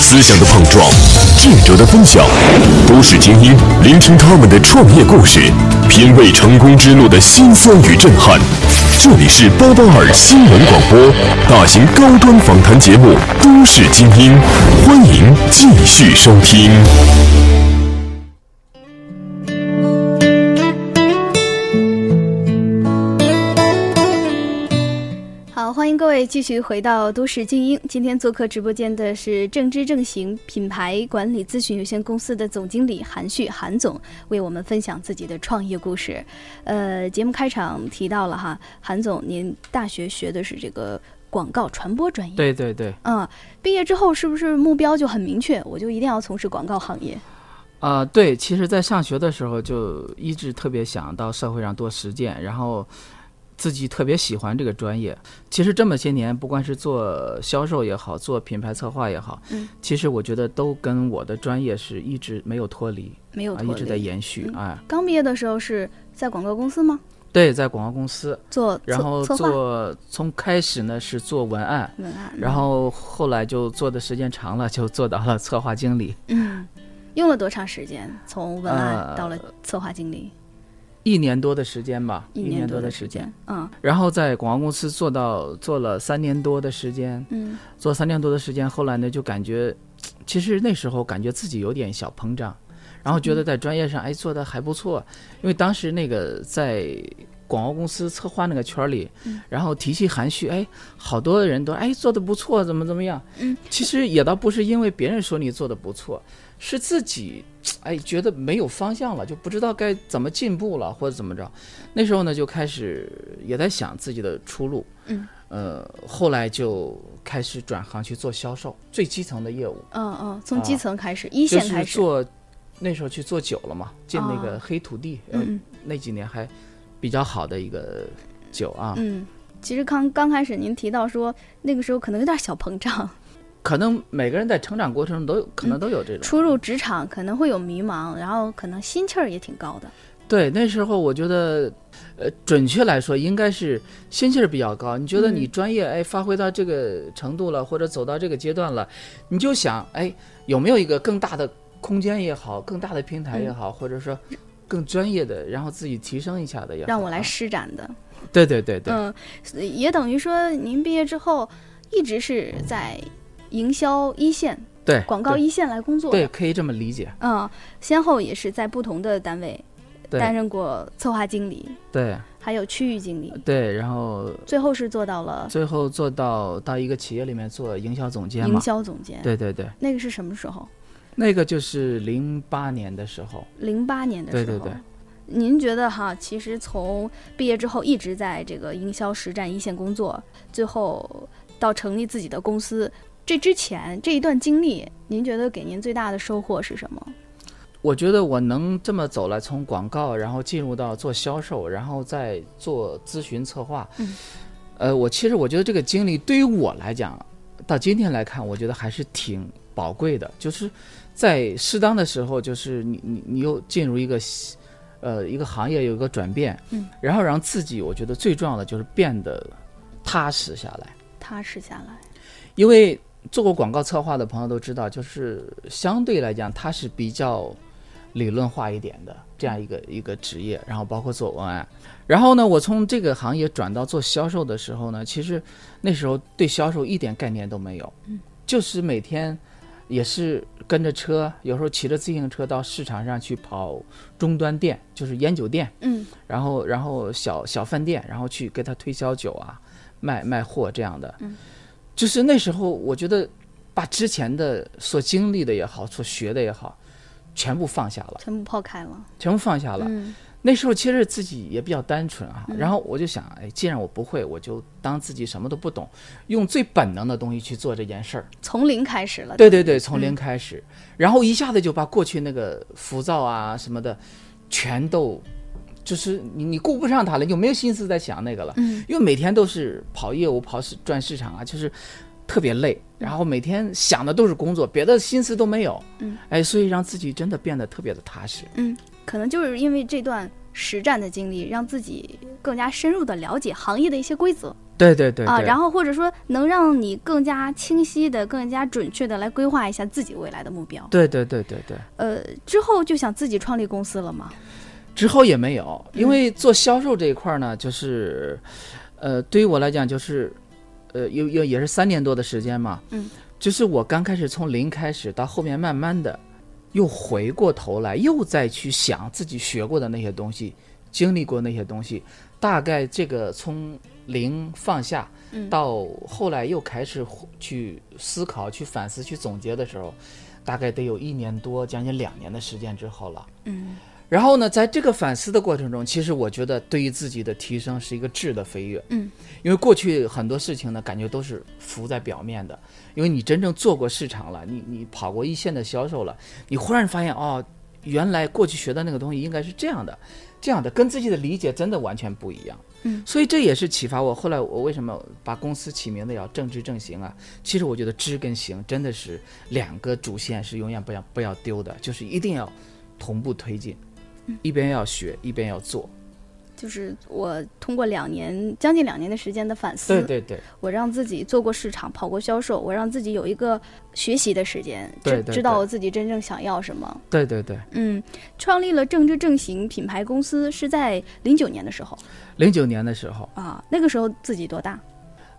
思想的碰撞，智者的分享，都市精英聆听他们的创业故事，品味成功之路的辛酸与震撼。这里是八八二新闻广播，大型高端访谈节目《都市精英》，欢迎继续收听。各位继续回到都市精英。今天做客直播间的是正知正行品牌管理咨询有限公司的总经理韩旭，韩总为我们分享自己的创业故事。呃，节目开场提到了哈，韩总您大学学的是这个广告传播专业，对对对，嗯，毕业之后是不是目标就很明确？我就一定要从事广告行业？啊、对，其实，在上学的时候就一直特别想到社会上多实践，然后自己特别喜欢这个专业。其实这么些年，不管是做销售也好，做品牌策划也好，嗯，其实我觉得都跟我的专业是一直没有脱离，啊，没有脱一直在。延续。嗯哎，刚毕业的时候是在广告公司吗？对，在广告公司，做然后做从开始呢是做文案，文案，然后后来就做的时间长了，就做到了策划经理。嗯，用了多长时间？从文案呃到了策划经理，一年多的时间吧，一年多的时间。。嗯然后在广告公司做到做了三年多的时间，嗯做三年多的时间，后来呢就感觉，其实那时候感觉自己有点小膨胀，然后觉得在专业上哎做的还不错，因为当时那个在广告公司策划那个圈儿里，然后提起含蓄，哎，好多人都哎做的不错，怎么怎么样，嗯，其实也倒不是因为别人说你做的不错，是自己哎觉得没有方向了，就不知道该怎么进步了或者怎么着，那时候呢就开始也在想自己的出路，嗯，呃，后来就开始转行去做销售，最基层的业务，嗯嗯，从啊基层开始，一线开始，是做那时候去做酒了嘛，进那个哦。黑土地，呃嗯。那几年还比较好的一个酒啊，嗯。其实刚刚开始，您提到说那个时候可能有点小膨胀，可能每个人在成长过程中都有可能都有这种。初入职场可能会有迷茫，然后可能心气儿也挺高的。对，那时候我觉得，呃，准确来说应该是心气儿比较高。你觉得你嗯专业哎发挥到这个程度了，或者走到这个阶段了，你就想哎有没有一个更大的空间也好，更大的平台也好，或者说更专业的，然后自己提升一下的也好。让我来啊施展的。对对对对，嗯，也等于说您毕业之后一直是在营销一线、对对广告一线来工作的。对，可以这么理解。嗯，先后也是在不同的单位担任过策划经理，对还有区域经理，对，然后最后是做到了最后做到到一个企业里面做营销总监营。销总监。对对对，那个是什么时候？那个就是零八年的时候。零八年的时候。对对对您觉得哈，其实从毕业之后一直在这个营销实战一线工作，最后到成立自己的公司，这之前这一段经历，您觉得给您最大的收获是什么？我觉得我能这么走来，从广告，然后进入到做销售，然后再做咨询策划。嗯，呃，我其实我觉得这个经历对于我来讲，到今天来看，我觉得还是挺宝贵的。就是在适当的时候，就是你你你又进入一个呃一个行业有一个转变，嗯，然后让自己，我觉得最重要的就是变得踏实下来。踏实下来。因为做过广告策划的朋友都知道，就是相对来讲，它是比较理论化一点的这样一个一个职业，然后包括做文案。然后呢，我从这个行业转到做销售的时候呢，其实那时候对销售一点概念都没有，嗯，就是每天也是跟着车，有时候骑着自行车到市场上去跑终端店，就是烟酒店，嗯。然后然后小小饭店，然后去给他推销酒啊，卖卖货这样的。嗯，就是那时候我觉得把之前的所经历的也好，所学的也好，全部放下了，全部抛开了。全部放下了。嗯那时候其实自己也比较单纯啊，嗯然后我就想，哎，既然我不会，我就当自己什么都不懂，用最本能的东西去做这件事儿。从零开始了。对对对，从嗯零开始，然后一下子就把过去那个浮躁啊什么的，全都就是你你顾不上他了，你就没有心思在想那个了，嗯因为每天都是跑业务、跑市转市场啊，就是特别累，然后每天想的都是工作，别的心思都没有，嗯，哎，所以让自己真的变得特别的踏实。嗯，可能就是因为这段实战的经历，让自己更加深入的了解行业的一些规则。对对对啊，对然后或者说能让你更加清晰的、更加准确的来规划一下自己未来的目标。对对对对对。呃，之后就想自己创立公司了吗？之后也没有，嗯。因为做销售这一块儿呢，就是，呃，对于我来讲，就是，呃，有有也是三年多的时间嘛，嗯，就是我刚开始从零开始，到后面慢慢的，又回过头来，又再去想自己学过的那些东西，经历过那些东西，大概这个从零放下，嗯。到后来又开始去思考、去反思、去总结的时候，大概得有一年多，将近两年的时间之后了。嗯然后呢，在这个反思的过程中，其实我觉得对于自己的提升是一个质的飞跃。嗯，因为过去很多事情呢，感觉都是浮在表面的。因为你真正做过市场了，你你跑过一线的销售了，你忽然发现哦，原来过去学的那个东西应该是这样的，这样的，跟自己的理解真的完全不一样。嗯，所以这也是启发我。后来我为什么把公司起名字叫正知正行啊？其实我觉得知跟行真的是两个主线是永远不要不要丢的，就是一定要同步推进。一边要学，一边要做。就是我通过两年将近两年的时间的反思，对对对我让自己做过市场，跑过销售，我让自己有一个学习的时间，知对对对知道我自己真正想要什么。对对对。嗯，创立了正知正行品牌公司是在零九年的时候零九年的时候，啊，那个时候自己多大？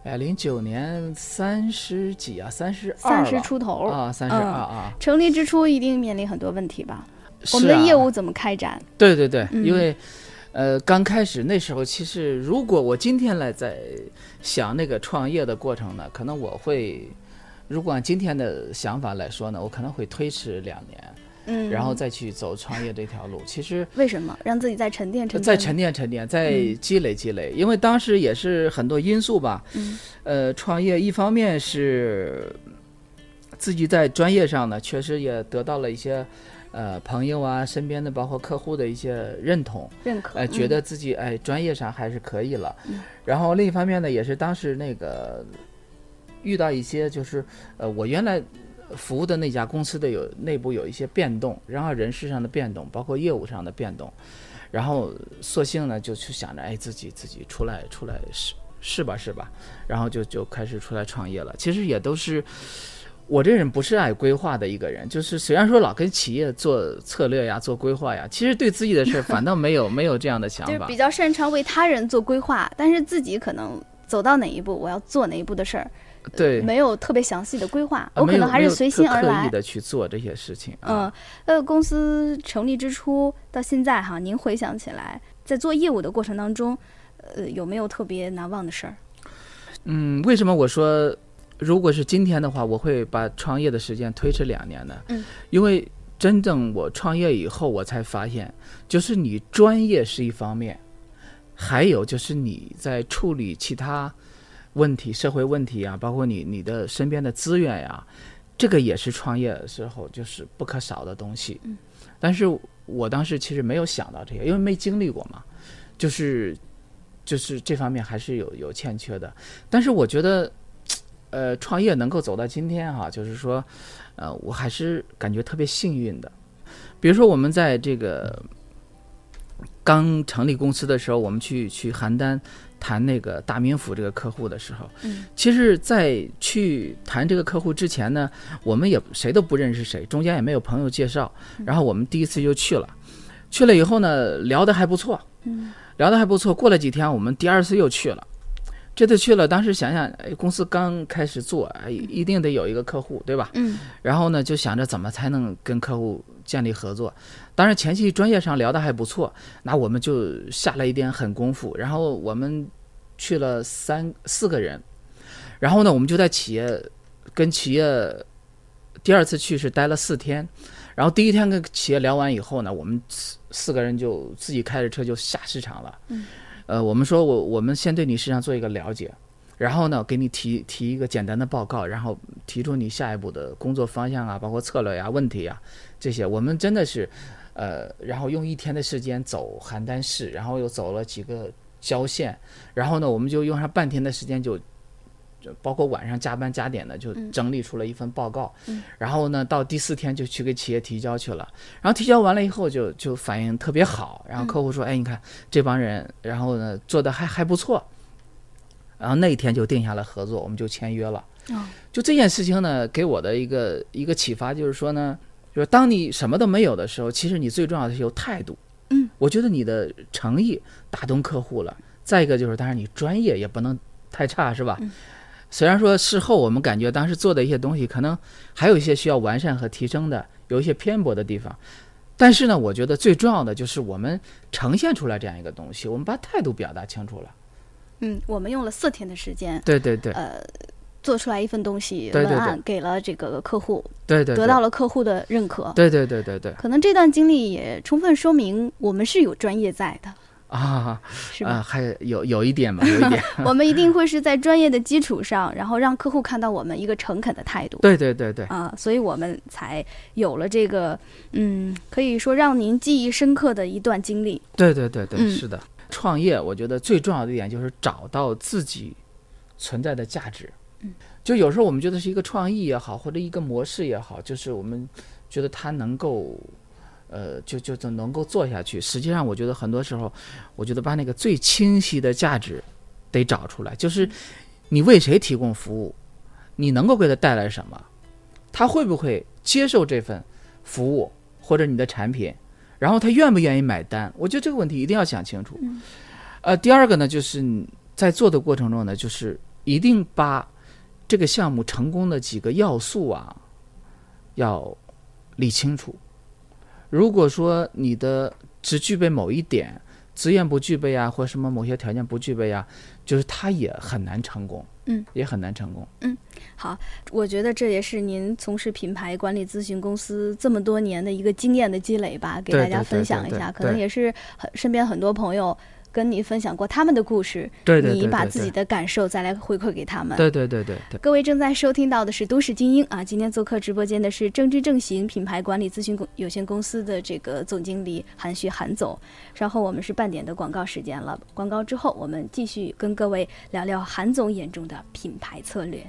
哎，零九年三十几啊，三十二三十出头。啊，三十二嗯啊。成立之初一定面临很多问题吧？是我们的啊业务怎么开展？对对对，嗯因为呃刚开始那时候，其实如果我今天来在想那个创业的过程呢，可能我会，如果按今天的想法来说呢，我可能会推迟两年，嗯，然后再去走创业这条路。其实为什么让自己再沉淀沉淀？再沉淀沉淀，再嗯积累积累。因为当时也是很多因素吧，嗯呃，创业一方面是自己在专业上呢，确实也得到了一些呃朋友啊、身边的包括客户的一些认同，认可，呃，觉嗯得自己哎专业上还是可以了。嗯然后另一方面呢，也是当时那个遇到一些就是呃我原来。服务的那家公司的有内部有一些变动，然后人事上的变动，包括业务上的变动，然后索性呢就去想着，哎，自己自己出来出来试试吧试吧，然后就就开始出来创业了。其实也都是我这人不是爱规划的一个人，就是虽然说老跟企业做策略呀、做规划呀，其实对自己的事儿反倒没有没有这样的想法就是比。较擅长为他人做规划，但是自己可能走到哪一步，我要做哪一步的事儿，对，没有特别详细的规划，我可能还是随心而来。的去做这些事情。嗯啊，，呃，公司成立之初到现在哈，您回想起来，在做业务的过程当中，呃，有没有特别难忘的事儿？嗯，为什么我说如果是今天的话，我会把创业的时间推迟两年的？嗯，因为真正我创业以后，我才发现，就是你专业是一方面，还有就是你在处理其他问题、社会问题啊，包括你你的身边的资源呀、这个也是创业的时候就是不可少的东西。嗯，但是我当时其实没有想到这些，因为没经历过嘛，就是就是这方面还是有有欠缺的。但是我觉得，呃，创业能够走到今天哈、就是说，呃，我还是感觉特别幸运的。比如说我们在这个刚成立公司的时候，我们去去邯郸谈那个大名府这个客户的时候，嗯，其实，在去谈这个客户之前呢，我们也谁都不认识谁，中间也没有朋友介绍，然后我们第一次就去了，去了以后呢，聊得还不错，嗯，聊得还不错。过了几天，我们第二次又去了。这次去了，当时想想，哎，公司刚开始做，哎，一定得有一个客户，对吧？嗯然后呢，就想着怎么才能跟客户建立合作。当然，前期专业上聊得还不错，那我们就下了一点狠功夫。然后我们去了三四个人，然后呢，我们就在企业跟企业第二次去是待了四天。然后第一天跟企业聊完以后呢，我们四四个人就自己开着车就下市场了。嗯，呃，我们说我我们先对你身上做一个了解，然后呢，给你提提一个简单的报告，然后提出你下一步的工作方向啊，包括策略呀、问题呀这些。我们真的是，呃，然后用一天的时间走邯郸市，然后又走了几个郊县，然后呢，我们就用上半天的时间就。就包括晚上加班加点的，就嗯整理出了一份报告，嗯然后呢，到第四天就去给企业提交去了。然后提交完了以后就，就反应特别好。然后客户说：“哎，你看这帮人，然后呢做的还还不错。”然后那一天就定下了合作，我们就签约了。哦，就这件事情呢，给我的一个一个启发就是说呢，就是当你什么都没有的时候，其实你最重要的是有态度。嗯，我觉得你的诚意打动客户了。再一个就是，当然你专业也不能太差，是吧？嗯虽然说事后我们感觉当时做的一些东西可能还有一些需要完善和提升的，有一些偏颇的地方，但是呢，我觉得最重要的就是我们呈现出来这样一个东西，我们把态度表达清楚了。嗯，我们用了四天的时间，对对对，呃，做出来一份东西文案给了这个客户，对对，得到了客户的认可。对对对对对可能这段经历也充分说明我们是有专业在的，啊是吧？啊，还有有一点吧，有一点。我们一定会是在专业的基础上，然后让客户看到我们一个诚恳的态度。对对对对，啊，所以我们才有了这个，嗯，可以说让您记忆深刻的一段经历。对对对对，嗯是的。创业，我觉得最重要的一点就是找到自己存在的价值。嗯，就有时候我们觉得是一个创意也好，或者一个模式也好，就是我们觉得它能够，呃，就就就能够做下去。实际上，我觉得很多时候，我觉得把那个最清晰的价值得找出来，就是你为谁提供服务，你能够给他带来什么，他会不会接受这份服务或者你的产品。然后他愿不愿意买单？我觉得这个问题一定要想清楚。嗯呃，第二个呢，就是你在做的过程中呢，就是一定把这个项目成功的几个要素啊，要理清楚。如果说你的只具备某一点，资源不具备啊，或什么某些条件不具备啊，就是他也很难成功。嗯，也很难成功。嗯好，我觉得这也是您从事品牌管理咨询公司这么多年的一个经验的积累吧，给大家分享一下。对对可能也是很身边很多朋友跟你分享过他们的故事，对对对你把自己的感受再来回馈给他们。对对对对对。各位正在收听到的是《都市精英》啊，今天做客直播间的是正知正行品牌管理咨询公有限公司的这个总经理韩旭韩总。稍后我们是半点的广告时间了，广告之后我们继续跟各位聊聊韩总眼中的品牌策略。